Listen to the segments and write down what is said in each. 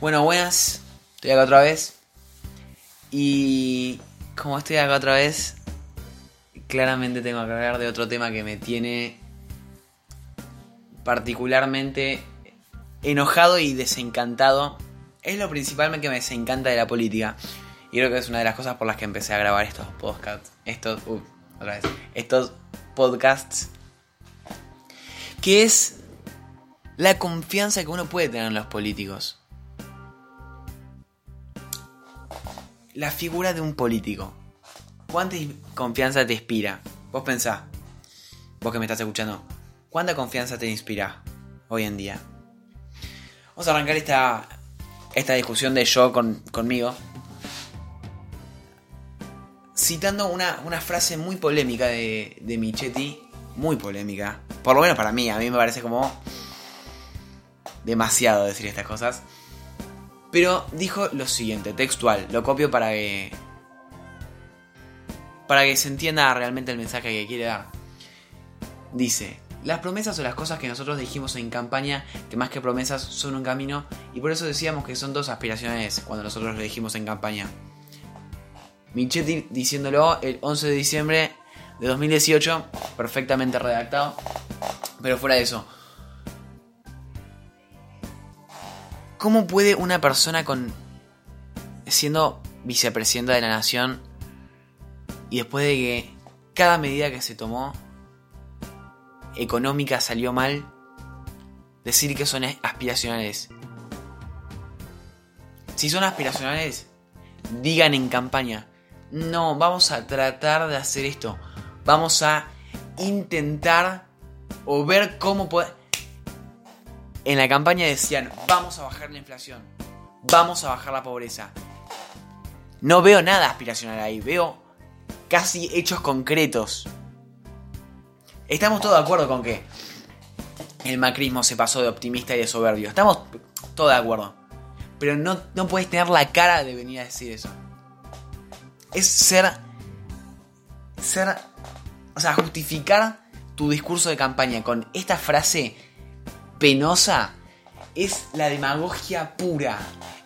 Bueno, buenas. Estoy acá otra vez. Y como estoy acá otra vez, claramente tengo que hablar de otro tema que me tiene particularmente enojado y desencantado. Es lo principal que me desencanta de la política. Y creo que es una de las cosas por las que empecé a grabar estos podcasts. Estos. Uh, otra vez. Estos podcasts. Que es la confianza que uno puede tener en los políticos. La figura de un político. ¿Cuánta confianza te inspira? Vos pensá, vos que me estás escuchando, ¿cuánta confianza te inspira hoy en día? Vamos a arrancar esta, esta discusión de yo conmigo. Citando una, frase muy polémica de, de Michetti. Muy polémica. Por lo menos para mí. A mí me parece como demasiado decir estas cosas. Pero dijo lo siguiente, textual, lo copio para que. para que se entienda realmente el mensaje que quiere dar. Dice: Las promesas o las cosas que nosotros dijimos en campaña, que más que promesas son un camino, y por eso decíamos que son dos aspiraciones cuando nosotros lo dijimos en campaña. Michetti diciéndolo el 11 de diciembre de 2018, perfectamente redactado. Pero fuera de eso, ¿Cómo puede una persona con. siendo vicepresidenta de la nación y después de que cada medida que se tomó económica salió mal, decir que son aspiracionales? Si son aspiracionales, digan en campaña, no, vamos a tratar de hacer esto, vamos a intentar o ver cómo puede en la campaña decían, vamos a bajar la inflación, vamos a bajar la pobreza. No veo nada aspiracional ahí, veo casi hechos concretos. Estamos todos de acuerdo con que el macrismo se pasó de optimista y de soberbio. Estamos todos de acuerdo. Pero no, no puedes tener la cara de venir a decir eso. Es ser. Ser. O sea, justificar tu discurso de campaña con esta frase penosa es la demagogia pura.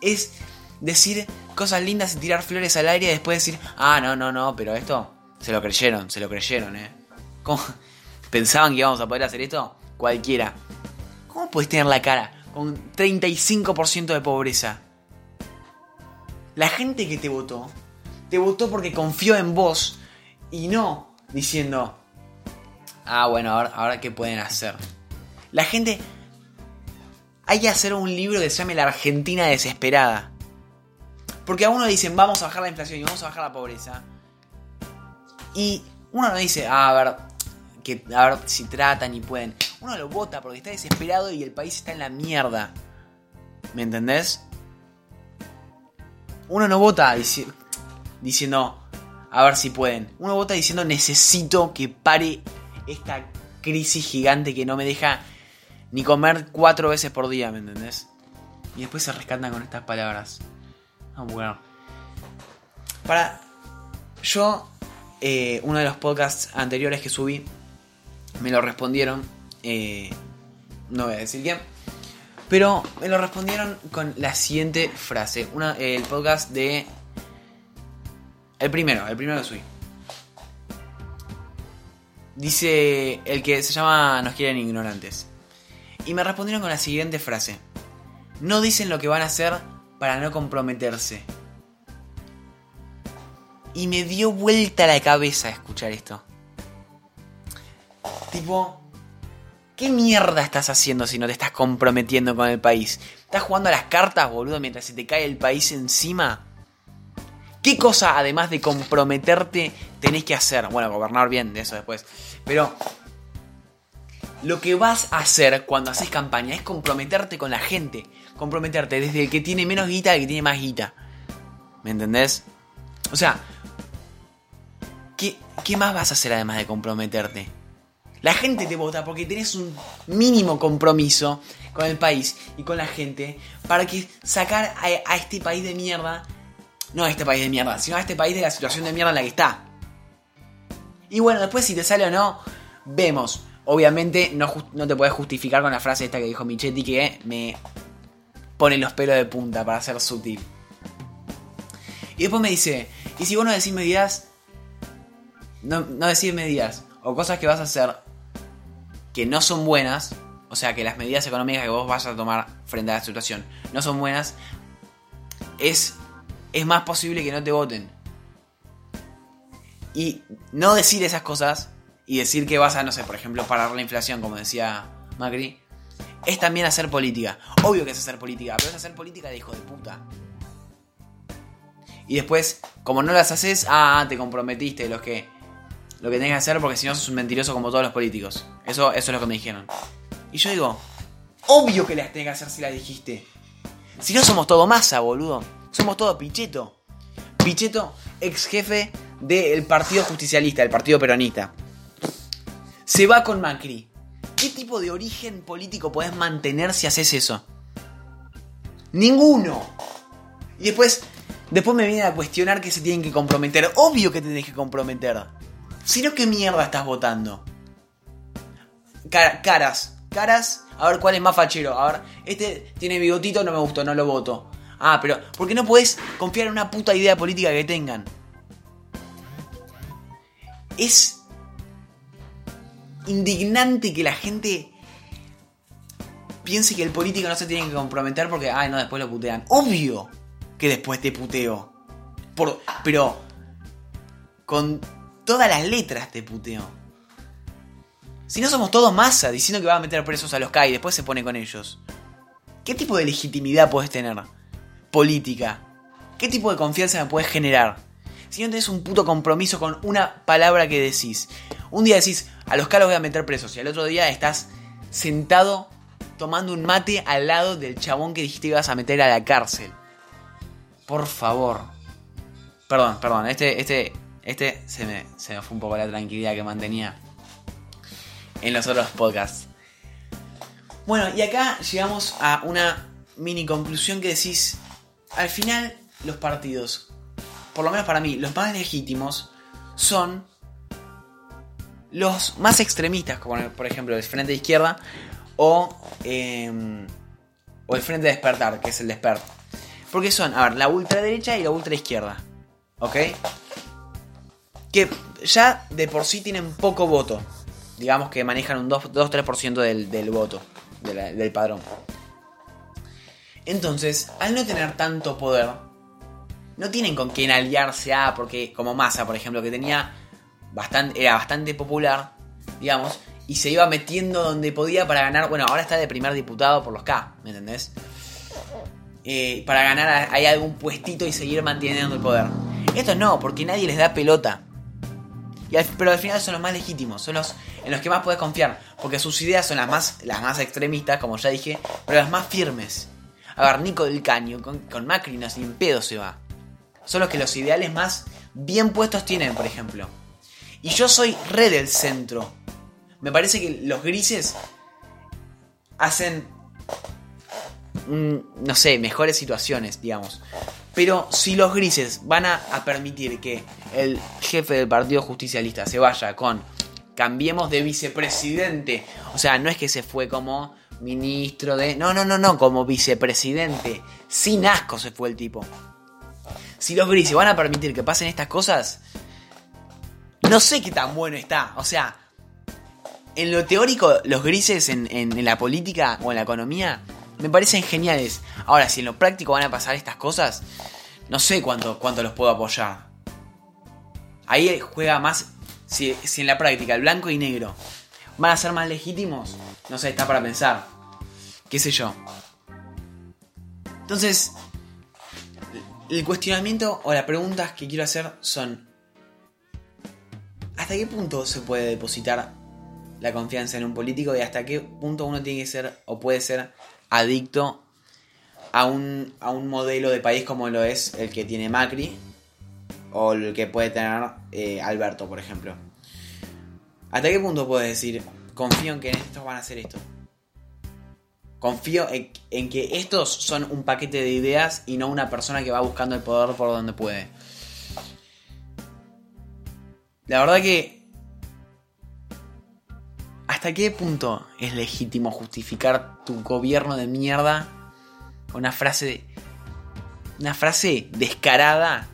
Es decir cosas lindas y tirar flores al aire y después decir, ah, no, no, no, pero esto se lo creyeron, se lo creyeron, ¿eh? ¿Cómo? ¿Pensaban que íbamos a poder hacer esto? Cualquiera. ¿Cómo puedes tener la cara con 35% de pobreza? La gente que te votó, te votó porque confió en vos y no diciendo, ah, bueno, ahora, ahora qué pueden hacer. La gente hay que hacer un libro que se llame La Argentina desesperada. Porque a uno dicen, vamos a bajar la inflación y vamos a bajar la pobreza. Y uno no dice, ah, a ver, que, a ver si tratan y pueden. Uno lo vota porque está desesperado y el país está en la mierda. ¿Me entendés? Uno no vota diciendo, a ver si pueden. Uno vota diciendo, necesito que pare esta crisis gigante que no me deja ni comer cuatro veces por día, ¿me entendés? Y después se rescatan con estas palabras. Ah, bueno. Para. Yo, eh, uno de los podcasts anteriores que subí, me lo respondieron. Eh, no voy a decir quién. Pero me lo respondieron con la siguiente frase. Una, el podcast de. El primero, el primero que subí. Dice el que se llama Nos quieren ignorantes y me respondieron con la siguiente frase. No dicen lo que van a hacer para no comprometerse. Y me dio vuelta la cabeza escuchar esto. Tipo, ¿qué mierda estás haciendo si no te estás comprometiendo con el país? ¿Estás jugando a las cartas, boludo, mientras se te cae el país encima? ¿Qué cosa, además de comprometerte, tenés que hacer? Bueno, gobernar bien, de eso después. Pero, lo que vas a hacer cuando haces campaña es comprometerte con la gente. Comprometerte desde el que tiene menos guita al que tiene más guita. ¿Me entendés? O sea, ¿qué, ¿qué más vas a hacer además de comprometerte? La gente te vota porque tenés un mínimo compromiso con el país y con la gente para que sacar a, a, este país de mierda, no a este país de mierda, sino a este país de la situación de mierda en la que está. Y bueno, después si te sale o no, vemos. Obviamente no, no te puedes justificar con la frase esta que dijo Michetti que me pone los pelos de punta para ser sutil. Y después me dice, ¿y si vos no decís medidas? No, no decís medidas o cosas que vas a hacer que no son buenas, o sea, que las medidas económicas que vos vas a tomar frente a la situación no son buenas, es, es más posible que no te voten. Y no decir esas cosas y decir que vas a, no sé, por ejemplo, parar la inflación, como decía Macri, es también hacer política. Obvio que es hacer política, pero es hacer política de hijo de puta. Y después, como no las haces, ah, te comprometiste lo que, lo que tenés que hacer porque si no sos un mentiroso como todos los políticos. Eso, eso es lo que me dijeron. Y yo digo, obvio que las tenés que hacer si las dijiste. Si no somos todo masa, boludo. Somos todo Pichetto. Pichetto, ex jefe del Partido Justicialista, del Partido Peronista. Se va con Macri. ¿Qué tipo de origen político podés mantener si haces eso? Ninguno. Y después, después me vienen a cuestionar que se tienen que comprometer. Obvio que te tenés que comprometer. Si no, ¿qué mierda estás votando? caras. Caras. A ver cuál es más fachero. A ver, este tiene bigotito, no me gustó, no lo voto. Ah, pero ¿por qué no podés confiar en una puta idea política que tengan? Es indignante que la gente piense que el político no se tiene que comprometer porque, ay, no, después lo putean. Obvio que después te puteo. Pero con todas las letras te puteo. Si no somos todos masa diciendo que va a meter presos a los K y después se pone con ellos. ¿Qué tipo de legitimidad puedes tener? Política. ¿Qué tipo de confianza me puedes generar? Si no tenés un puto compromiso con una palabra que decís. Un día decís, a los K los voy a meter presos. Y al otro día estás sentado tomando un mate al lado del chabón que dijiste ibas a meter a la cárcel. Por favor. Perdón, perdón. Este, este, este se me, se me fue un poco la tranquilidad que mantenía en los otros podcasts. Bueno, y acá llegamos a una mini conclusión que decís, al final los partidos, por lo menos para mí, los más legítimos son los más extremistas, como por ejemplo el Frente de Izquierda o, em, o el Frente de Despertar, que es el Despert. Porque son, a ver, la ultraderecha y la ultraizquierda. ¿Ok? Que ya de por sí tienen poco voto. Digamos que manejan un 2-3% del, del, voto, del padrón. Entonces, al no tener tanto poder, no tienen con quién aliarse a, porque como Massa, por ejemplo, que tenía era bastante popular, digamos, y se iba metiendo donde podía para ganar. Bueno, ahora está de primer diputado por los K, ¿me entendés? Eh, para ganar hay algún puestito y seguir manteniendo el poder. Estos no, porque nadie les da pelota. pero al final son los más legítimos, son los en los que más puedes confiar, porque sus ideas son las más, las más extremistas, como ya dije, pero las más firmes. A ver, Nico del Caño, con, con Macri no sin pedo se va. Son los que los ideales más bien puestos tienen, por ejemplo. Y yo soy re del centro. Me parece que los grises hacen, mm, no sé, mejores situaciones, digamos. Pero si los grises van a, permitir que el jefe del Partido Justicialista se vaya con cambiemos de vicepresidente, o sea, no es que se fue como ministro de... No, no, no, no, como vicepresidente. Sin asco se fue el tipo. Si los grises van a permitir que pasen estas cosas, no sé qué tan bueno está. O sea, en lo teórico, los grises en, la política o en la economía me parecen geniales. Ahora, si en lo práctico van a pasar estas cosas, no sé cuánto, cuánto los puedo apoyar. Ahí juega más. Si, si en la práctica el blanco y negro van a ser más legítimos, no sé, está para pensar. ¿Qué sé yo? Entonces, el cuestionamiento o las preguntas que quiero hacer son, ¿hasta qué punto se puede depositar la confianza en un político y hasta qué punto uno tiene que ser o puede ser adicto a un, a un modelo de país como lo es el que tiene Macri o el que puede tener eh, Alberto, por ejemplo? ¿Hasta qué punto puedes decir, confío en que estos van a hacer esto? Confío en, en, que estos son un paquete de ideas y no una persona que va buscando el poder por donde puede. La verdad que... ¿Hasta qué punto es legítimo justificar tu gobierno de mierda Una frase. Una frase descarada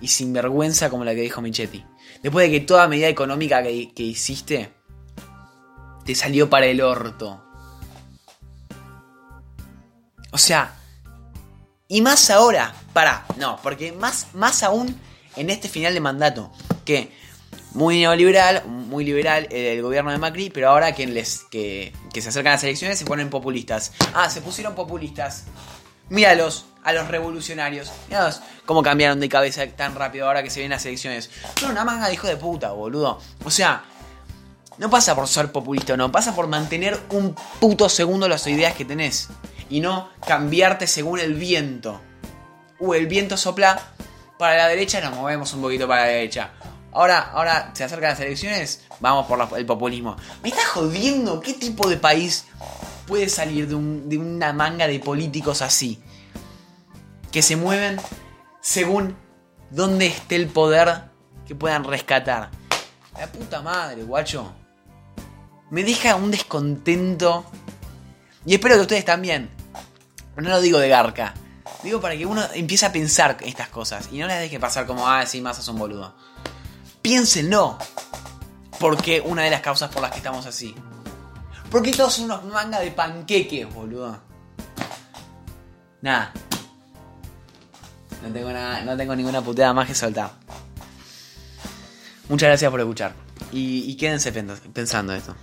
y sin vergüenza como la que dijo Michetti. Después de que toda medida económica que, que hiciste te salió para el orto. O sea, y más ahora, para, no, porque más, más aún en este final de mandato, que muy neoliberal, muy liberal el gobierno de Macri, pero ahora que, les, que, se acercan las elecciones se ponen populistas. Ah, se pusieron populistas. Míralos, a los revolucionarios. Míralos cómo cambiaron de cabeza tan rápido ahora que se vienen las elecciones. No, una manga de hijo de puta, boludo. O sea, no pasa por ser populista o no, pasa por mantener un puto segundo las ideas que tenés. Y no cambiarte según el viento. Uh, el viento sopla para la derecha, nos movemos un poquito para la derecha. Ahora, ahora se acercan las elecciones, vamos por el populismo. ¿Me estás jodiendo? ¿Qué tipo de país puede salir de, una manga de políticos así? Que se mueven según dónde esté el poder que puedan rescatar. La puta madre, guacho. Me deja un descontento. Y espero que ustedes también. No lo digo de garca. Digo para que uno empiece a pensar estas cosas. Y no les deje pasar como, ah, sí, más un boludo. Piénsenlo. Porque una de las causas por las que estamos así. Porque todos son unos manga de panqueques, boludo. Nada. No tengo, nada, no tengo ninguna puteada más que soltar. Muchas gracias por escuchar. Y quédense pensando esto.